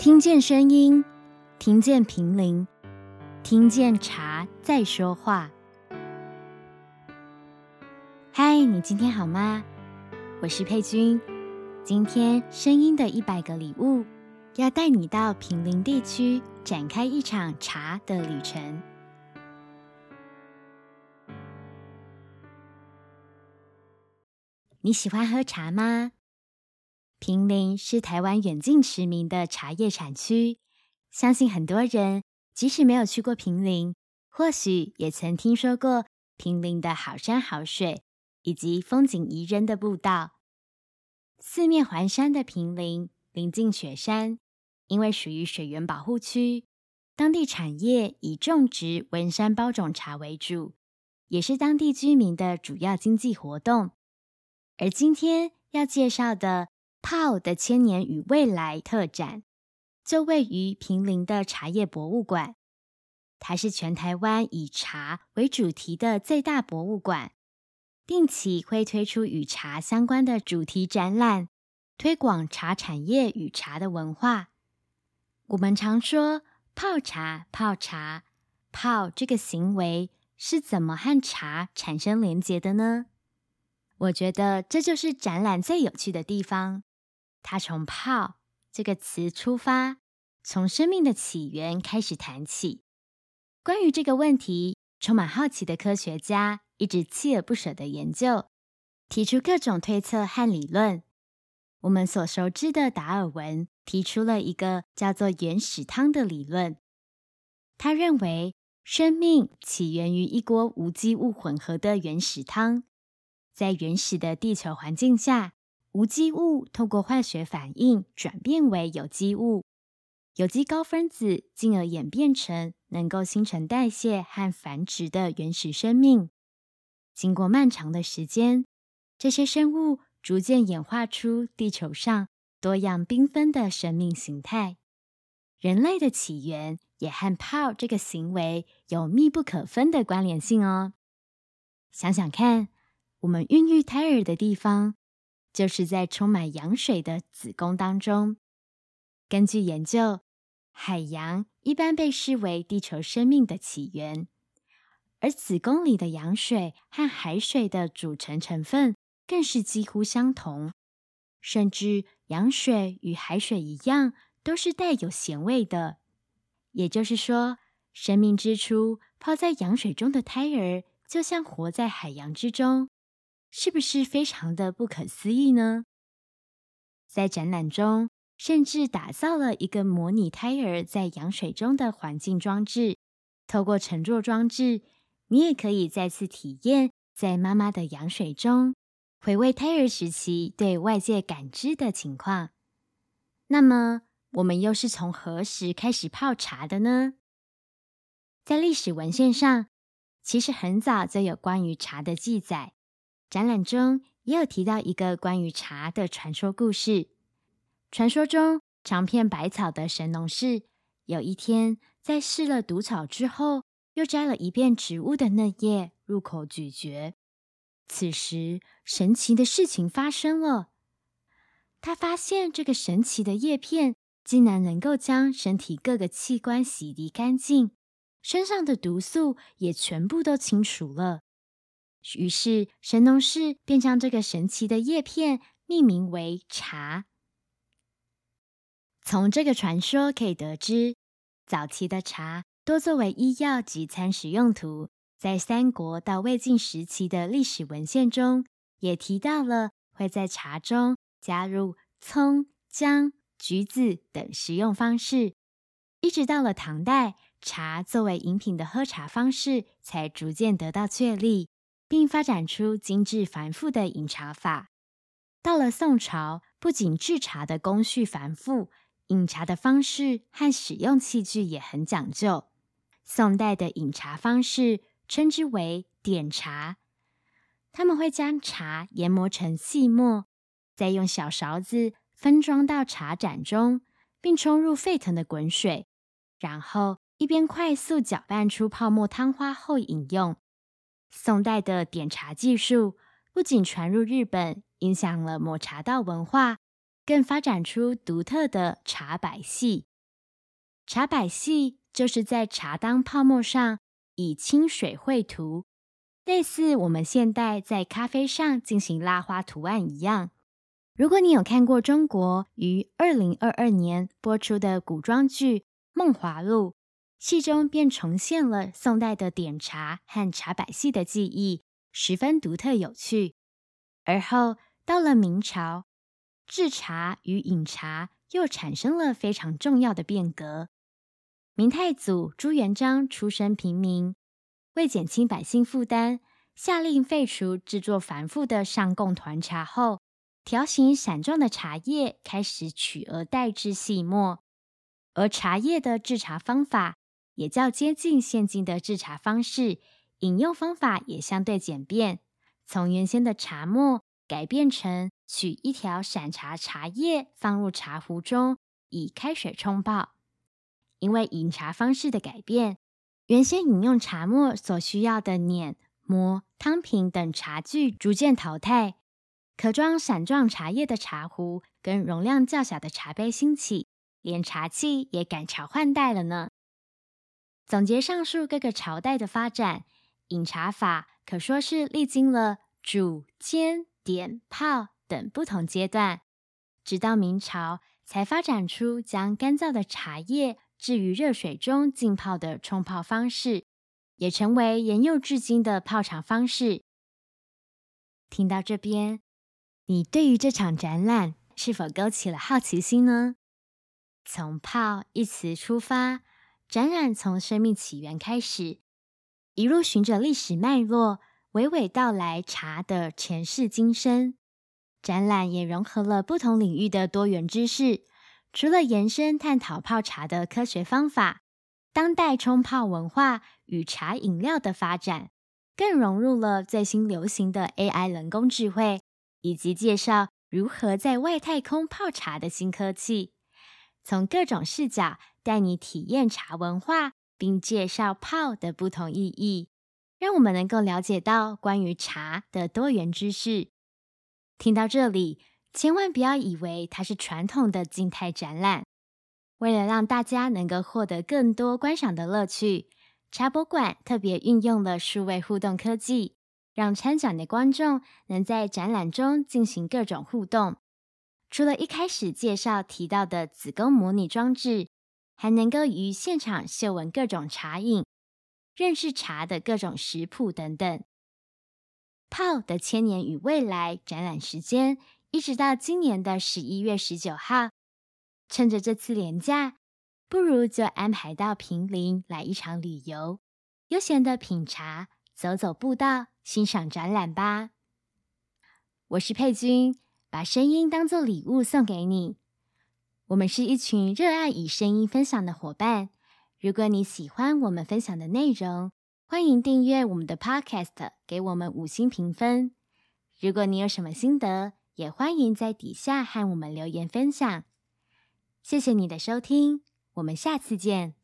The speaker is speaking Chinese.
听见声音，听见平林，听见茶在说话。嗨，你今天好吗？我是佩君。今天声音的一百个礼物，要带你到平林地区展开一场茶的旅程。你喜欢喝茶吗？坪林是台湾远近驰名的茶叶产区，相信很多人即使没有去过坪林，或许也曾听说过坪林的好山好水以及风景宜人的步道。四面环山的坪林临近雪山，因为属于水源保护区，当地产业以种植文山包种茶为主，也是当地居民的主要经济活动。而今天要介绍的，泡的千年与未来特展，就位于平林的茶叶博物馆。它是全台湾以茶为主题的最大博物馆，定期会推出与茶相关的主题展览，推广茶产业与茶的文化。我们常说泡茶，泡茶，泡这个行为是怎么和茶产生连结的呢？我觉得这就是展览最有趣的地方。他从“泡”这个词出发，从生命的起源开始谈起。关于这个问题，充满好奇的科学家一直锲而不舍的研究，提出各种推测和理论。我们所熟知的达尔文提出了一个叫做“原始汤”的理论。他认为，生命起源于一锅无机物混合的原始汤，在原始的地球环境下。无机物透过化学反应转变为有机物，有机高分子进而演变成能够新陈代谢和繁殖的原始生命。经过漫长的时间，这些生物逐渐演化出地球上多样缤纷的生命形态。人类的起源也和泡这个行为有密不可分的关联性哦。想想看，我们孕育胎儿的地方。就是在充满羊水的子宫当中。根据研究，海洋一般被视为地球生命的起源，而子宫里的羊水和海水的组成成分更是几乎相同，甚至羊水与海水一样，都是带有咸味的。也就是说，生命之初泡在羊水中的胎儿，就像活在海洋之中。是不是非常的不可思议呢？在展览中，甚至打造了一个模拟胎儿在羊水中的环境装置。透过乘坐装置，你也可以再次体验在妈妈的羊水中，回味胎儿时期对外界感知的情况。那么，我们又是从何时开始泡茶的呢？在历史文献上，其实很早就有关于茶的记载。展览中也有提到一个关于茶的传说故事。传说中，尝遍百草的神农氏有一天在试了毒草之后，又摘了一片植物的嫩叶入口咀嚼。此时，神奇的事情发生了。他发现这个神奇的叶片竟然能够将身体各个器官洗涤干净，身上的毒素也全部都清除了。于是，神农氏便将这个神奇的叶片命名为茶。从这个传说可以得知，早期的茶多作为医药及餐食用途。在三国到魏晋时期的历史文献中，也提到了会在茶中加入葱、姜、橘子等食用方式。一直到了唐代，茶作为饮品的喝茶方式才逐渐得到确立。并发展出精致繁复的饮茶法。到了宋朝，不仅制茶的工序繁复，饮茶的方式和使用器具也很讲究。宋代的饮茶方式称之为点茶，他们会将茶研磨成细末，再用小勺子分装到茶盏中，并冲入沸腾的滚水，然后一边快速搅拌出泡沫汤花后饮用。宋代的点茶技术不仅传入日本，影响了抹茶道文化，更发展出独特的茶百戏，茶百戏就是在茶汤泡沫上以清水绘图，类似我们现代在咖啡上进行拉花图案一样。如果你有看过中国于二零二二年播出的古装剧《梦华录》，戏中便重现了宋代的点茶和茶百戏的技艺，十分独特有趣。而后到了明朝，制茶与饮茶又产生了非常重要的变革。明太祖朱元璋出身平民，为减轻百姓负担，下令废除制作繁复的上贡团茶后，条形散状的茶叶开始取而代之细末，而茶叶的制茶方法也较接近现今的制茶方式，饮用方法也相对简便，从原先的茶末改变成取一条散茶茶叶放入茶壶中，以开水冲泡。因为饮茶方式的改变，原先饮用茶末所需要的碾、磨、汤瓶等茶具逐渐淘汰，可装散状茶叶的茶壶跟容量较小的茶杯兴起，连茶器也改朝换代了呢。总结上述各个朝代的发展，饮茶法可说是历经了煮、煎、点、泡等不同阶段，直到明朝才发展出将干燥的茶叶。置于热水中浸泡的冲泡方式，也成为沿用至今的泡茶方式。听到这边，你对于这场展览是否勾起了好奇心呢？从“泡”一词出发，展览从生命起源开始，一路循着历史脉络，娓娓道来茶的前世今生。展览也融合了不同领域的多元知识。除了延伸探讨泡茶的科学方法，当代冲泡文化与茶饮料的发展，更融入了最新流行的 AI 人工智慧，以及介绍如何在外太空泡茶的新科技。从各种视角带你体验茶文化，并介绍泡的不同意义，让我们能够了解到关于茶的多元知识。听到这里。千万不要以为它是传统的静态展览。为了让大家能够获得更多观赏的乐趣，茶博馆特别运用了数位互动科技，让参展的观众能在展览中进行各种互动。除了一开始介绍提到的子宫模拟装置，还能够于现场嗅闻各种茶饮，认识茶的各种食谱等等。泡的千年与未来展览时间。一直到今年的十一月十九号，趁着这次连假，不如就安排到平林来一场旅游，悠闲的品茶、走走步道、欣赏展览吧。我是佩君，把声音当作礼物送给你。我们是一群热爱以声音分享的伙伴。如果你喜欢我们分享的内容，欢迎订阅我们的 Podcast，给我们五星评分。如果你有什么心得，也欢迎在底下和我们留言分享。谢谢你的收听，我们下次见。